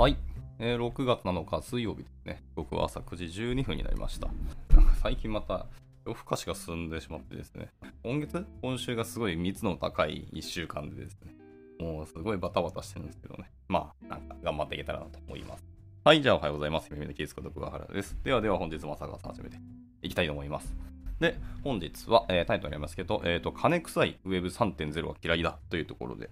はい、えー6月7日水曜日ですね。僕は朝9時12分になりました。なんか最近また夜更かしが進んでしまってですね。今月？今週がすごい密度の高い1週間でですね。もうすごいバタバタしてるんですけどね。まあ、なんか頑張っていけたらなと思います。はい、じゃあおはようございます。夢のキースこと桑原です。ではでは本日も朝方始めていきたいと思います。で、本日は、えータイトルにありますけど、えっ、と、金臭い Web3.0 は嫌いだというところで、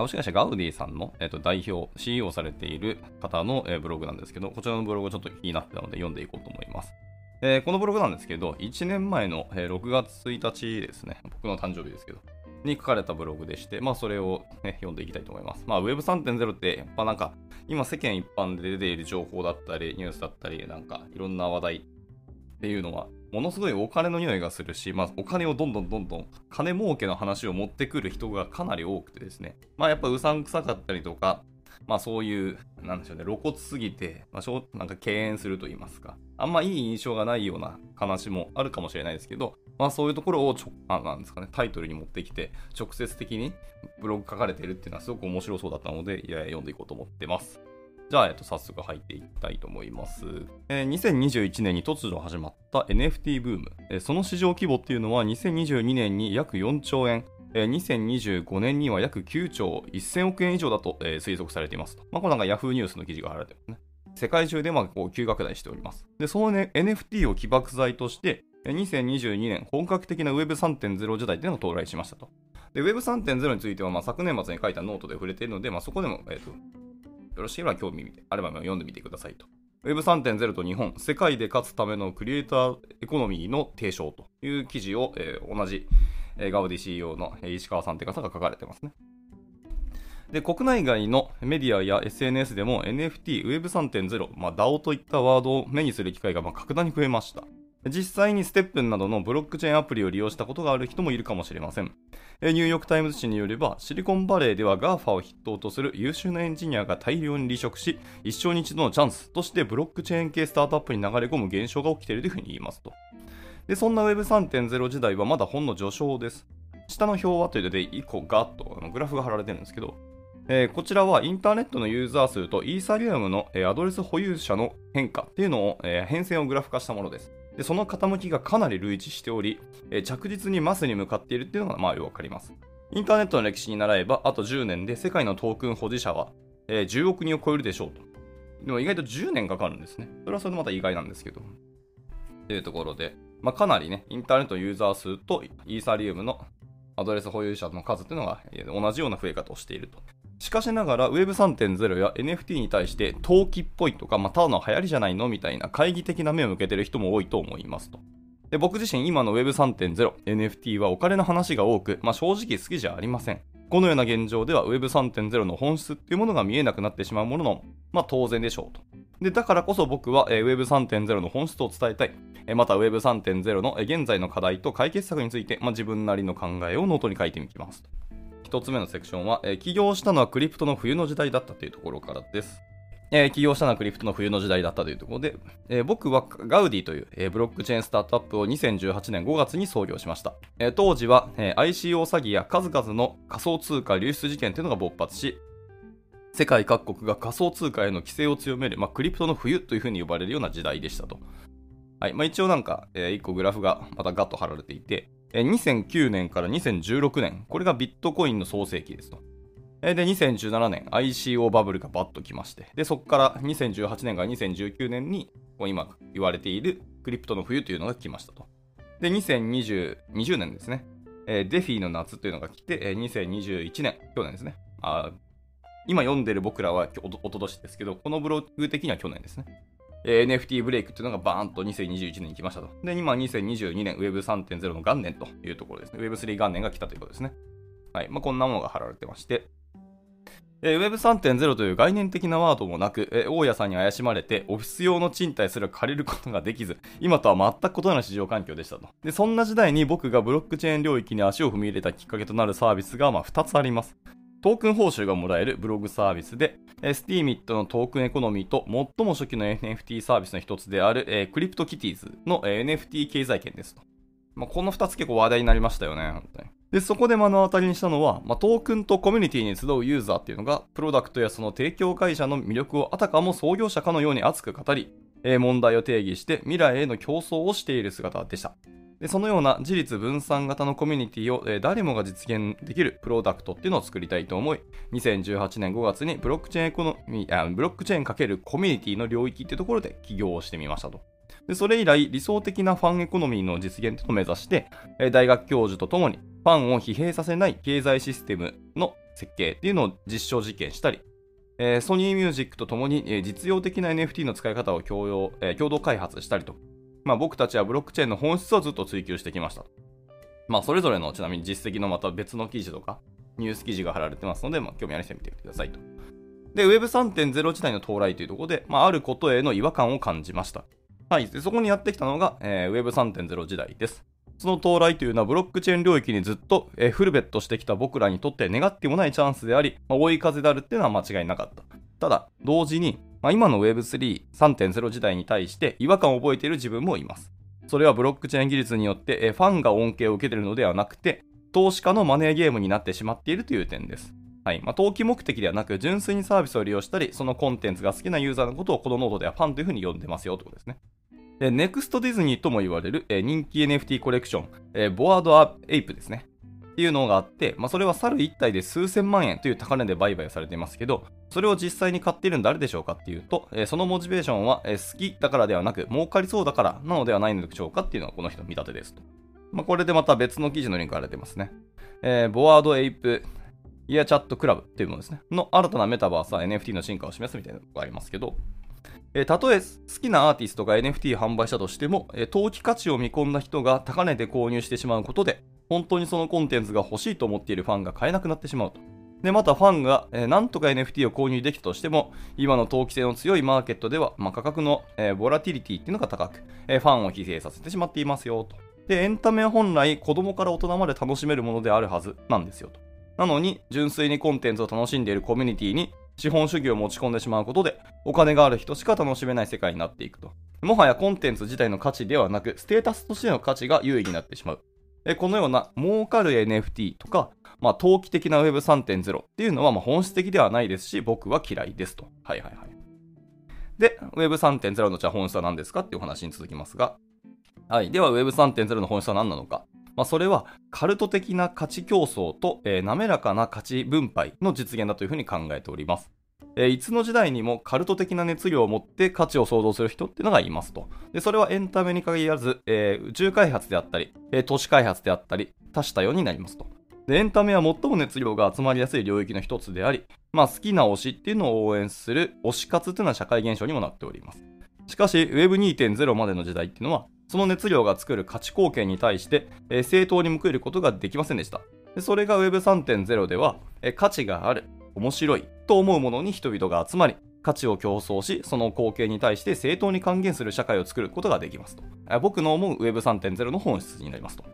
株式会社ガウディさんの、えー、と代表、CEO をされている方の、えブログなんですけど、こちらのブログがちょっと気になってたので読んでいこうと思います。えこのブログなんですけど、1年前の、え6月1日ですね、僕の誕生日ですけど、に書かれたブログでして、まあそれを、ね、読んでいきたいと思います。まあ Web3.0 って、やっぱなんか、今世間一般で出ている情報だったり、ニュースだったり、なんかいろんな話題っていうのは、ものすごいお金の匂いがするし、まあ、お金をどんどんどんどん、金儲けの話を持ってくる人がかなり多くてですね、まあ、やっぱうさんくさかったりとか、まあ、そういう、なんでしょうね、露骨すぎて、まあ、なんか敬遠すると言いますか、あんまいい印象がないような話もあるかもしれないですけど、まあ、そういうところをちょ、あなんですかね、タイトルに持ってきて、直接的にブログ書かれてるっていうのはすごく面白そうだったので、いや読んでいこうと思ってます。じゃあ、えっと、早速入っていきたいと思います。えー2021年に突如始まった NFT ブーム。えーその市場規模っていうのは2022年に約4兆円、えー2025年には約9兆1000億円以上だと、えー推測されています。まあ、これなんか Yahoo ニュースの記事が貼られてますね。世界中でまあこう急拡大しております。で、その、ね、NFT を起爆剤として、2022年本格的な Web3.0 時代っていうのが到来しましたと。で、Web3.0 については、まあ、昨年末に書いたノートで触れているので、まあ、そこでも、えーと、よろしければ興味見て、あれば読んでみてくださいと。Web3.0 と日本、世界で勝つためのクリエイターエコノミーの提唱という記事を、えー同じ、えーガウディ CEO の石川さんという方が書かれてますね。で、国内外のメディアや SNS でも NFT、Web3.0、まあ、DAO といったワードを目にする機会がまあ格段に増えました。実際にステップンなどのブロックチェーンアプリを利用したことがある人もいるかもしれません。ニューヨーク・タイムズ紙によれば、シリコンバレーでは GAFA を筆頭とする優秀なエンジニアが大量に離職し、一生に一度のチャンスとしてブロックチェーン系スタートアップに流れ込む現象が起きているというふうに言いますと。で、そんな Web3.0 時代はまだほんの序章です。下の表はというので、1個ガッとグラフが貼られてるんですけど、えーこちらはインターネットのユーザー数とイーサリアムの、えーアドレス保有者の変化っていうのを、えー変遷をグラフ化したものです。でその傾きがかなり類似しており、え着実にマスに向かっているっていうのがまあよくわかります。インターネットの歴史に習えば、あと10年で世界のトークン保持者は、え10億人を超えるでしょうと。でも意外と10年かかるんですね。それはそれでまた意外なんですけど。というところで、まあ、かなりね、インターネットユーザー数とイーサリウムのアドレス保有者の数っていうのが同じような増え方をしていると。しかしながら Web3.0 や NFT に対して投機っぽいとか、まあ、ただの流行りじゃないのみたいな懐疑的な目を向けてる人も多いと思いますと。で僕自身今の Web3.0、NFT はお金の話が多く、まあ、正直好きじゃありません。このような現状では Web3.0 の本質っていうものが見えなくなってしまうものの、まあ当然でしょうと。で、だからこそ僕は、Web3.0 の本質を伝えたい。また Web3.0 の現在の課題と解決策について、まあ、自分なりの考えをノートに書いてみますと。一つ目のセクションは、えー起業したのはクリプトの冬の時代だったというところからです。えー起業したのはクリプトの冬の時代だったというところで、えー僕はガウディという、えーブロックチェーンスタートアップを2018年5月に創業しました。えー当時は、えー ICO 詐欺や数々の仮想通貨流出事件というのが勃発し、世界各国が仮想通貨への規制を強める、まあ、クリプトの冬というふうに呼ばれるような時代でしたと。はいまあ、一応なんか、え1個グラフがまたガッと貼られていて、2009年から2016年、これがビットコインの創世期ですと。で、2017年、ICO バブルがバッと来まして、で、そこから2018年から2019年に、今言われているクリプトの冬というのが来ましたと。で、2020 20年ですね、デフィの夏というのが来て、2021年、去年ですね。今読んでる僕らはおおととしですけど、このブログ的には去年ですね。NFT ブレイクっていうのがバーンと2021年に来ましたと。で、今2022年 Web3.0 の元年というところですね。Web3 元年が来たということですね。はい。まあ、こんなものが貼られてまして、えー Web3.0 という概念的なワードもなく、えー大家さんに怪しまれて、オフィス用の賃貸すら借りることができず、今とは全く異なる市場環境でしたと。で、そんな時代に僕がブロックチェーン領域に足を踏み入れたきっかけとなるサービスが、まあ、2つあります。トークン報酬がもらえるブログサービスで、えー Steemit のトークンエコノミーと最も初期の NFT サービスの一つである、えー、 CryptoKitties の、えー NFT 経済圏ですと。まあ、この2つ結構話題になりましたよね、本当に。で、そこで目の当たりにしたのは、まあ、トークンとコミュニティに集うユーザーっていうのが、プロダクトやその提供会社の魅力をあたかも創業者かのように熱く語り、えー、問題を定義して未来への共創をしている姿でした。でそのような自律分散型のコミュニティを、え、誰もが実現できるプロダクトっていうのを作りたいと思い、2018年5月にブロックチェーンエコノミー、あブロックチェーン×コミュニティの領域っていうところで起業をしてみましたと。でそれ以来、理想的なファンエコノミーの実現を目指して、え、大学教授とともにファンを疲弊させない経済システムの設計っていうのを実証実験したり、ソニーミュージックとともに、実用的な NFT の使い方を共用、共同開発したりとまあ、僕たちはブロックチェーンの本質をずっと追求してきました。まあ、それぞれのちなみに実績のまた別の記事とか、ニュース記事が貼られてますので、まあ、興味ある人は見てみてくださいと。で、Web3.0 時代の到来というところで、まあ、あることへの違和感を感じました。はい。でそこにやってきたのが、えー、Web3.0 時代です。その到来というのはブロックチェーン領域にずっと、えー、フルベットしてきた僕らにとって願ってもないチャンスであり、まあ、追い風であるっていうのは間違いなかった。ただ、同時に、まあ、今の Web3、3.0時代に対して違和感を覚えている自分もいます。それはブロックチェーン技術によってファンが恩恵を受けているのではなくて、投資家のマネーゲームになってしまっているという点です。はいまあ、投機目的ではなく、純粋にサービスを利用したり、そのコンテンツが好きなユーザーのことをこのノードではファンというふうに呼んでますよということですね。ネクストディズニーとも言われる、え人気 NFT コレクション、えボワードアエイプですね。っていうのがあって、まあ、それは猿1体で数千万円という高値で売買されていますけど、それを実際に買っているの誰でしょうかっていうと、え、そのモチベーションは、え、好きだからではなく、儲かりそうだからなのではないのでしょうかっていうのがこの人の見立てですと。まあ、これでまた別の記事のリンクが出てますね。えー、ボワードエイプイヤチャットクラブっていうものですね。の新たなメタバースは NFT の進化を示すみたいなのがありますけど、えー、たとえ好きなアーティストが NFT 販売したとしても、えー、投機価値を見込んだ人が高値で購入してしまうことで、本当にそのコンテンツが欲しいと思っているファンが買えなくなってしまうと。で、またファンが、えー、なんとか NFT を購入できたとしても、今の投機性の強いマーケットでは、まあ、価格の、えー、ボラティリティっていうのが高く、えー、ファンを疲弊させてしまっていますよと。で、エンタメは本来子供から大人まで楽しめるものであるはずなんですよと。なのに、純粋にコンテンツを楽しんでいるコミュニティに資本主義を持ち込んでしまうことで、お金がある人しか楽しめない世界になっていくと。もはやコンテンツ自体の価値ではなく、ステータスとしての価値が優位になってしまう。このような儲かる NFT とか、まあ、投機的な Web3.0 っていうのはま本質的ではないですし、僕は嫌いですと。はいはいはい。で、Web3.0 のじゃあ本質は何ですかっていう話に続きますが、はい。では Web3.0 の本質は何なのか。まあ、それはカルト的な価値競争と、えー、滑らかな価値分配の実現だというふうに考えております。え、いつの時代にもカルト的な熱量を持って価値を創造する人っていうのがいますと。でそれはエンタメに限らず、えー、宇宙開発であったり、えー、都市開発であったり、多種多様になりますと。でエンタメは最も熱量が集まりやすい領域の一つであり、まあ、好きな推しっていうのを応援する推し活っていうのは社会現象にもなっております。しかし Web2.0 までの時代っていうのは、その熱量が作る価値貢献に対して、えー、正当に報いることができませんでした。それが Web3.0 では、え、価値がある、面白いと思うものに人々が集まり、価値を競争し、その貢献に対して正当に還元する社会を作ることができますと。僕の思う Web3.0 の本質になりますと。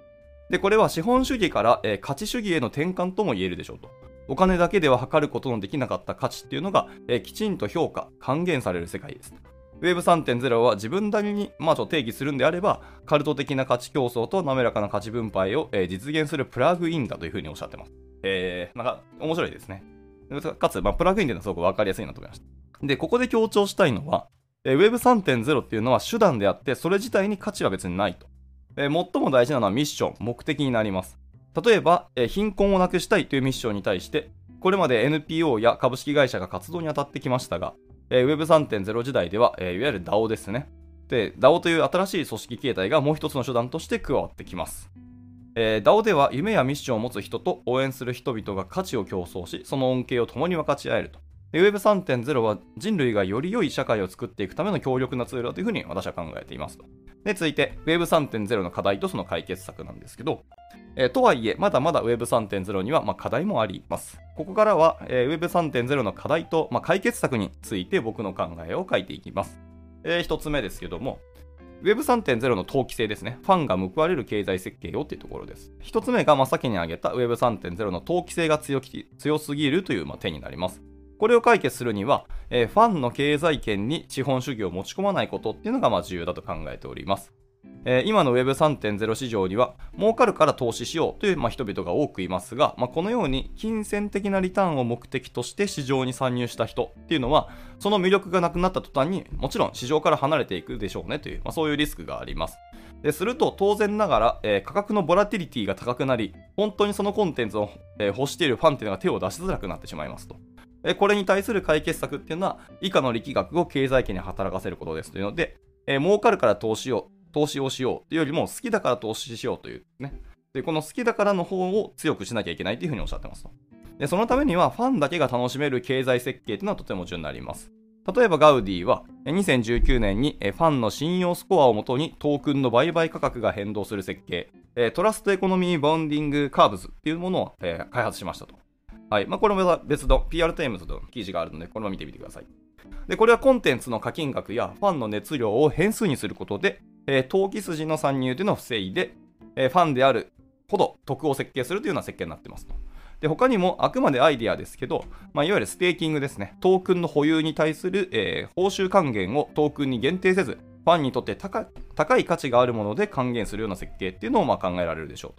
で、これは資本主義から、えー、価値主義への転換とも言えるでしょうと。お金だけでは測ることのできなかった価値っていうのが、えー、きちんと評価、還元される世界です。Web3.0 は自分なりに、まあ、定義するんであれば、カルト的な価値競争と滑らかな価値分配を、えー、実現するプラグインだというふうにおっしゃってます。えー、なんか面白いですね。かつ、まあ、プラグインというのはすごくわかりやすいなと思いました。で、ここで強調したいのは、えー、Web3.0 っていうのは手段であって、それ自体に価値は別にないと。最も大事なのはミッション、目的になります。例えば、貧困をなくしたいというミッションに対して、これまで NPO や株式会社が活動に当たってきましたが、えー、Web3.0 時代では、いわゆる DAO ですね。で、DAO という新しい組織形態がもう一つの手段として加わってきます。えー、DAO では夢やミッションを持つ人と応援する人々が価値を競争し、その恩恵を共に分かち合えると。Web3.0 は人類がより良い社会を作っていくための強力なツールだというふうに私は考えていますと。で、続いて Web3.0 の課題とその解決策なんですけど、えー、とはいえ、まだまだ Web3.0 には、ま、課題もあります。ここからは、えー、Web3.0 の課題と、ま、解決策について僕の考えを書いていきます。えー、一つ目ですけども、Web3.0 の投機性ですね。ファンが報われる経済設計をっていうところです。一つ目が、まあ、先に挙げた Web3.0 の投機性が強き強すぎるという、まあ、点になります。これを解決するには、えー、ファンの経済圏に資本主義を持ち込まないことっていうのがまあ重要だと考えております。え、今の Web3.0 市場には儲かるから投資しようという、ま、人々が多くいますが、ま、このように金銭的なリターンを目的として市場に参入した人っていうのはその魅力がなくなった途端にもちろん市場から離れていくでしょうねという、ま、そういうリスクがあります。ですると当然ながら、え、価格のボラティリティが高くなり本当にそのコンテンツを、え、欲しているファンっていうのが手を出しづらくなってしまいますと。これに対する解決策っていうのは以下の力学を経済圏に働かせることですというので、えー、儲かるから投資を投資をしようというよりも好きだから投資しようというね。で、この好きだからの方を強くしなきゃいけないというふうにおっしゃってますと。で、そのためにはファンだけが楽しめる経済設計というのはとても重要になります。例えば Gaudiy は2019年にファンの信用スコアをもとにトークンの売買価格が変動する設計、 Trust Economy Bonding Curves っていうものを開発しましたと。はい。まあ、これも別の PR タイムズの記事があるので、これも見てみてください。で、これはコンテンツの課金額やファンの熱量を変数にすることで、えー、投機筋の参入というのを防いで、えー、ファンであるほど得を設計するというような設計になってますと。で他にもあくまでアイデアですけど、まあ、いわゆるステーキングですね。トークンの保有に対する、えー、報酬還元をトークンに限定せず、ファンにとって高い価値があるもので還元するような設計っていうのをま考えられるでしょ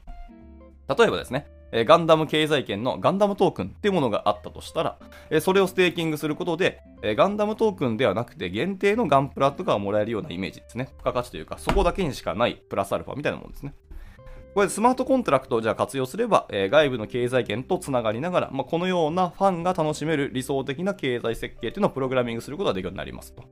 うと。例えばですね、えガンダム経済圏のガンダムトークンっていうものがあったとしたら、えそれをステーキングすることで、えガンダムトークンではなくて限定のガンプラとかをもらえるようなイメージですね。付加価値というか、そこだけにしかないプラスアルファみたいなものですね。これスマートコントラクトをじゃあ活用すれば、えー、外部の経済圏とつながりながら、まあ、このようなファンが楽しめる理想的な経済設計というのをプログラミングすることができるようになりますと。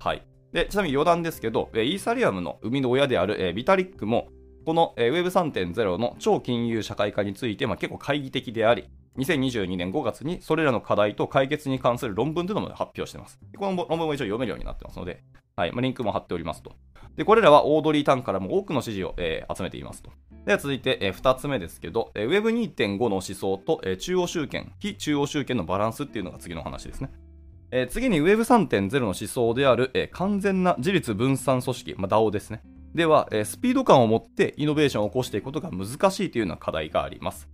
はい。で、ちなみに余談ですけど、イーサリアムの生みの親である、えー、ビタリックも、この Web3.0 の超金融社会化について、まあ、結構懐疑的であり、2022年5月にそれらの課題と解決に関する論文というのも発表しています。この論文も一応読めるようになってますので、はいまあ、リンクも貼っておりますと。で、これらはオードリー・タンからも多くの支持を、えー、集めていますと。では続いて、えー、2つ目ですけど、えー、Web2.5 の思想と、えー、中央集権、非中央集権のバランスっていうのが次の話ですね。えー、次に Web3.0 の思想である、えー、完全な自立分散組織、まあ、DAO ですね。では、スピード感を持ってイノベーションを起こしていくことが難しいというような課題があります。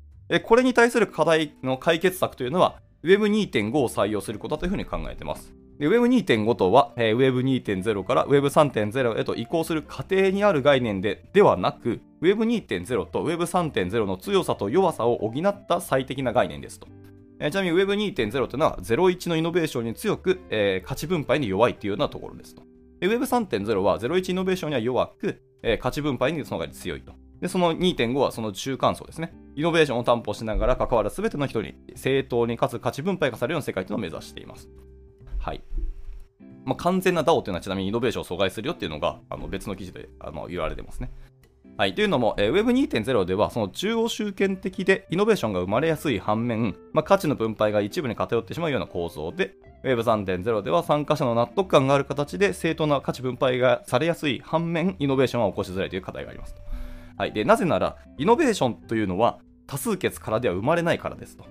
これに対する課題の解決策というのは Web2.5 を採用することだというふうに考えています。Web2.5 とは、えー、Web2.0 から Web3.0 へと移行する過程にある概念でではなく Web2.0 と Web3.0 の強さと弱さを補った最適な概念ですと。ちなみに Web2.0 というのは01のイノベーションに強く、えー、価値分配に弱いというようなところですと。Web3.0 は01イノベーションには弱く、えー、価値分配にそのが強いと。で、その2.5はその中間層ですね。イノベーションを担保しながら関わる全ての人に正当にかつ価値分配化されるような世界というのを目指しています。はい。まあ、完全な DAO というのはちなみにイノベーションを阻害するよっていうのがあの別の記事であの言われてますね。はい。というのも、えー、Web2.0 では、その中央集権的でイノベーションが生まれやすい反面、まあ、価値の分配が一部に偏ってしまうような構造で、Web3.0 では参加者の納得感がある形で正当な価値分配がされやすい反面、イノベーションは起こしづらいという課題があります。はい、でなぜなら、イノベーションというのは多数決からでは生まれないからですと。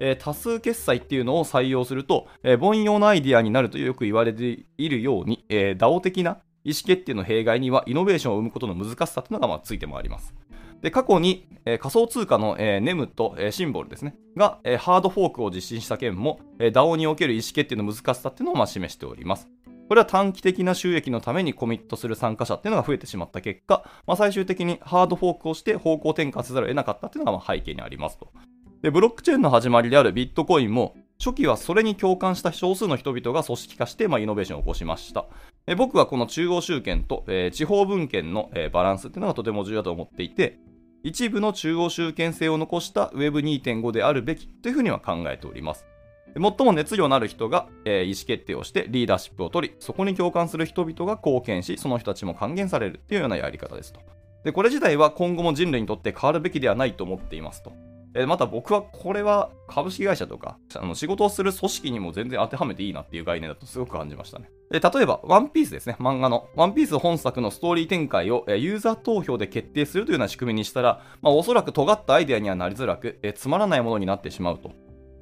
えー、多数決済っていうのを採用すると、えー、凡庸なアイディアになるとよく言われているように、えー、DAO 的な意思決定の弊害にはイノベーションを生むことの難しさというのがまあついてもあります。で過去に、えー、仮想通貨の、えー、NEM と、えー、シンボルですねが、えー、ハードフォークを実施した件も、えー、DAO における意思決定の難しさっていうのをまあ示しております。これは短期的な収益のためにコミットする参加者っていうのが増えてしまった結果、まあ、最終的にハードフォークをして方向転換せざるを得なかったっていうのがまあ背景にありますと。で、ブロックチェーンの始まりであるビットコインも、初期はそれに共感した少数の人々が組織化して、まあ、イノベーションを起こしました。え僕はこの中央集権と、え、地方分権の、え、バランスっていうのがとても重要だと思っていて、一部の中央集権性を残した Web2.5 であるべきというふうには考えております。最も熱量のある人が、えー、意思決定をしてリーダーシップを取り、そこに共感する人々が貢献し、その人たちも還元されるというようなやり方ですと。で、これ自体は今後も人類にとって変わるべきではないと思っていますと。えまた僕はこれは株式会社とかあの仕事をする組織にも全然当てはめていいなっていう概念だとすごく感じましたね。で例えば、ワンピースですね、漫画の。ワンピース本作のストーリー展開をユーザー投票で決定するというような仕組みにしたら、まあ、おそらく尖ったアイデアにはなりづらく、えつまらないものになってしまうと。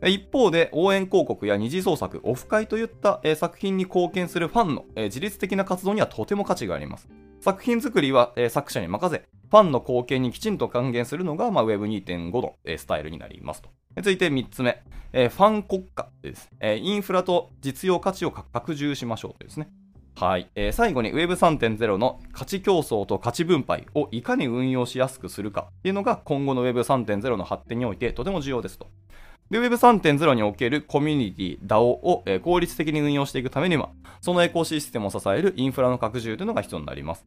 一方で、応援広告や二次創作、オフ会といった、作品に貢献するファンの、自律的な活動にはとても価値があります。作品作りは、作者に任せ、ファンの貢献にきちんと還元するのが、まあ、Web2.5 の、スタイルになりますと。続いて3つ目、ファン国家です、インフラと実用価値を拡充しましょうとですね。はい、えー最後に Web3.0 の価値競争と価値分配をいかに運用しやすくするかっていうのが今後の Web3.0 の発展においてとても重要ですと。で、Web3.0 におけるコミュニティ、DAO を、え効率的に運用していくためには、そのエコシステムを支えるインフラの拡充というのが必要になります。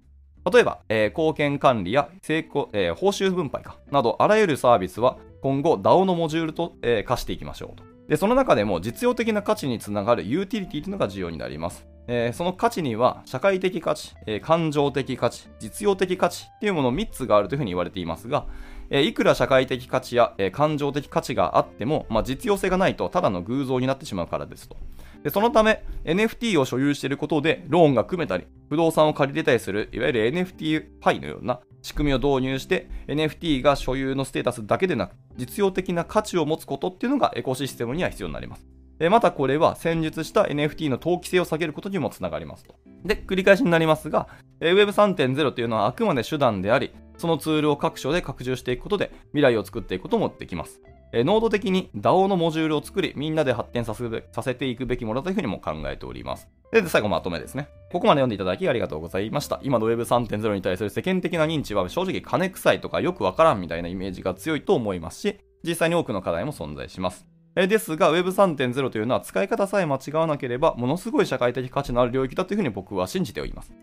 例えば、えー貢献管理や成功、えー報酬分配かなど、あらゆるサービスは今後 DAO のモジュールと、えー化していきましょうと。で、その中でも実用的な価値につながるユーティリティというのが重要になります。えーその価値には社会的価値、え感情的価値、実用的価値っていうもの3つがあるというふうに言われていますが、えーいくら社会的価値や、えー感情的価値があっても、まあ、実用性がないとただの偶像になってしまうからですと。でそのため NFT を所有していることでローンが組めたり不動産を借りれたりするいわゆる NFT パイのような仕組みを導入して NFT が所有のステータスだけでなく実用的な価値を持つことっていうのがエコシステムには必要になります。またこれは先日した NFT の投機性を下げることにもつながりますと。で、繰り返しになりますが、え Web3.0 というのはあくまで手段であり、そのツールを各所で拡充していくことで未来を作っていくこともできます。えノード的に DAO のモジュールを作り、みんなで発展させさせていくべきものだというふうにも考えております。で、最後まとめですね。ここまで読んでいただきありがとうございました。今の Web3.0 に対する世間的な認知は正直金臭いとかよくわからんみたいなイメージが強いと思いますし、実際に多くの課題も存在します。ですが Web3.0 というのは使い方さえ間違わなければものすごい社会的価値のある領域だというふうに僕は信じております。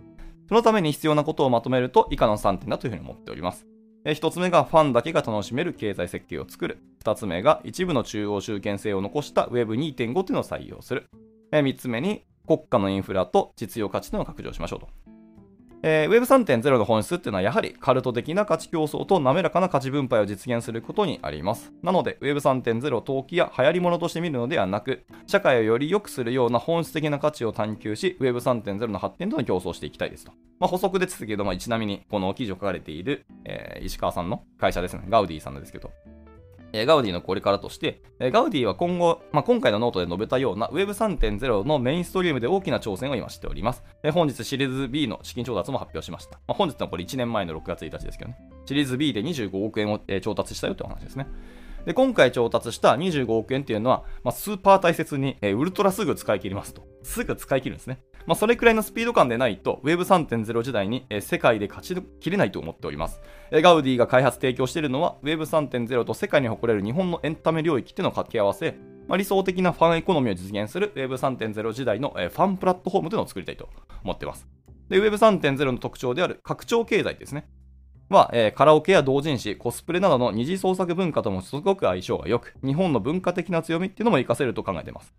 そのために必要なことをまとめると以下の3点だというふうに思っております。えー一つ目がファンだけが楽しめる経済設計を作る。二つ目が一部の中央集権性を残した Web2.5 というのを採用する。えー三つ目に国家のインフラと実用価値というのを拡張しましょうと。えー Web3.0 の本質っていうのはやはりカルト的な価値競争と滑らかな価値分配を実現することにあります。なので Web3.0 を投機や流行り物として見るのではなく、社会をより良くするような本質的な価値を探求し、Web3.0 の発展との競争していきたいですと。まあ、補足ですけど、まあ、ちなみにこの記事を書かれている、えー石川さんの会社ですね、 Gaudiy さんですけど、 Gaudiy のこれからとして、 Gaudiy は今後、まあ、今回のノートで述べたような Web3.0 のメインストリームで大きな挑戦を今しております。本日シリーズ B の資金調達も発表しました。まあ、本日のこれ1年前の6月1日ですけどね。シリーズ B で25億円を、調達したよという話ですね。で、今回調達した25億円っていうのは、まあ、スーパー大切に、えーウルトラすぐ使い切りますと。すぐ使い切るんですね。まあ、それくらいのスピード感でないと Web3.0 時代に、えー世界で勝ち切れないと思っております。えーガウディが開発提供しているのは Web3.0 と世界に誇れる日本のエンタメ領域っていうのを掛け合わせ、まあ、理想的なファンエコノミーを実現する Web3.0 時代の、えーファンプラットフォームというのを作りたいと思っています。で、Web3.0 の特徴である拡張経済ですね。は、えーカラオケや同人誌、コスプレなどの二次創作文化ともすごく相性が良く、日本の文化的な強みっていうのも活かせると考えています。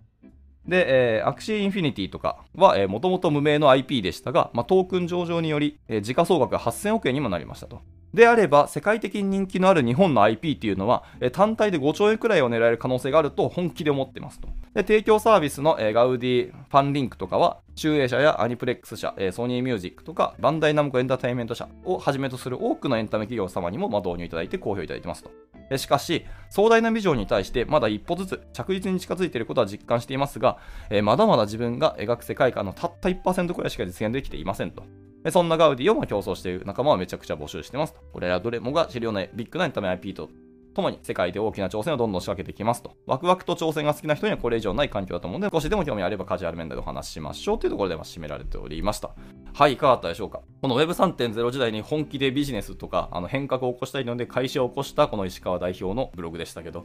で、えー Axie Infinity とかは、えー、もともと無名の IP でしたが、まあ、トークン上場により、えー時価総額が8000億円にもなりましたと。であれば、世界的に人気のある日本の IP っていうのは、えー単体で5兆円くらいを狙える可能性があると本気で思ってますと。で、提供サービスの、えー Gaudiy Fanlink とかは、集英社やアニプレックス社、えーソニーミュージックとか、バンダイナムコエンターテインメント社をはじめとする多くのエンタメ企業様にも、ま、導入いただいて好評いただいてますと。しかし、壮大なビジョンに対してまだ一歩ずつ着実に近づいていることは実感していますが、えまだまだ自分が描く世界観のたった1%くらいしか実現できていませんと。そんなガウディをま競争している仲間はめちゃくちゃ募集してますと。これらどれもが知るようなビッグなエンタメ IP とともに世界で大きな挑戦をどんどん仕掛けていきますと。ワクワクと挑戦が好きな人にはこれ以上ない環境だと思うので、少しでも興味あればカジュアル面でお話ししましょうというところでま締められておりました。はい、いかがだったでしょうか？この Web3.0 時代に本気でビジネスとかあの変革を起こしたいので会社を起こしたこの石川代表のブログでしたけど、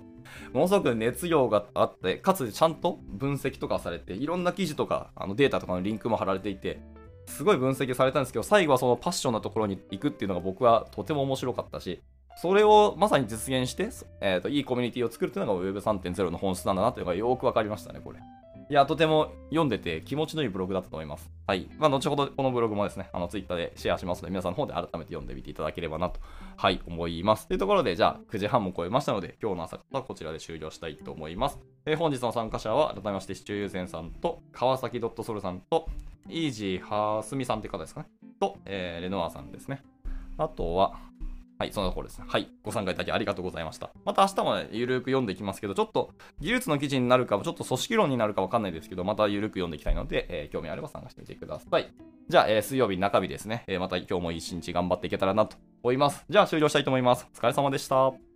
ものすごく熱量があって、かつちゃんと分析とかされて、いろんな記事とかあのデータとかのリンクも貼られていて、すごい分析されたんですけど、最後はそのパッションなところに行くっていうのが僕はとても面白かったし、それをまさに実現して、えーといいコミュニティを作るっていうのが Web3.0 の本質なんだなというのがよくわかりましたね、これ。いや、とても読んでて気持ちのいいブログだったと思います。はい。まあ、後ほどこのブログもですね、あの、ツイッターでシェアしますので、皆さんの方で改めて読んでみていただければなと、はい、思います。というところで、じゃあ、9時半も超えましたので、今日の朝方はこちらで終了したいと思います。えー本日の参加者は、改めまして、市中優先さんと、川崎ドットソルさんと、イージーハスミさんって方ですかね。と、えーレノアさんですね。あとは、はい、そんなところですね。はい、ご参加いただきありがとうございました。また明日もね、ゆるく読んでいきますけど、ちょっと技術の記事になるか、ちょっと組織論になるかわかんないですけど、またゆるく読んでいきたいので、えー興味あれば参加してみてください。じゃあ、えー水曜日中日ですね、えーまた今日も一日頑張っていけたらなと思います。じゃあ終了したいと思います。お疲れ様でした。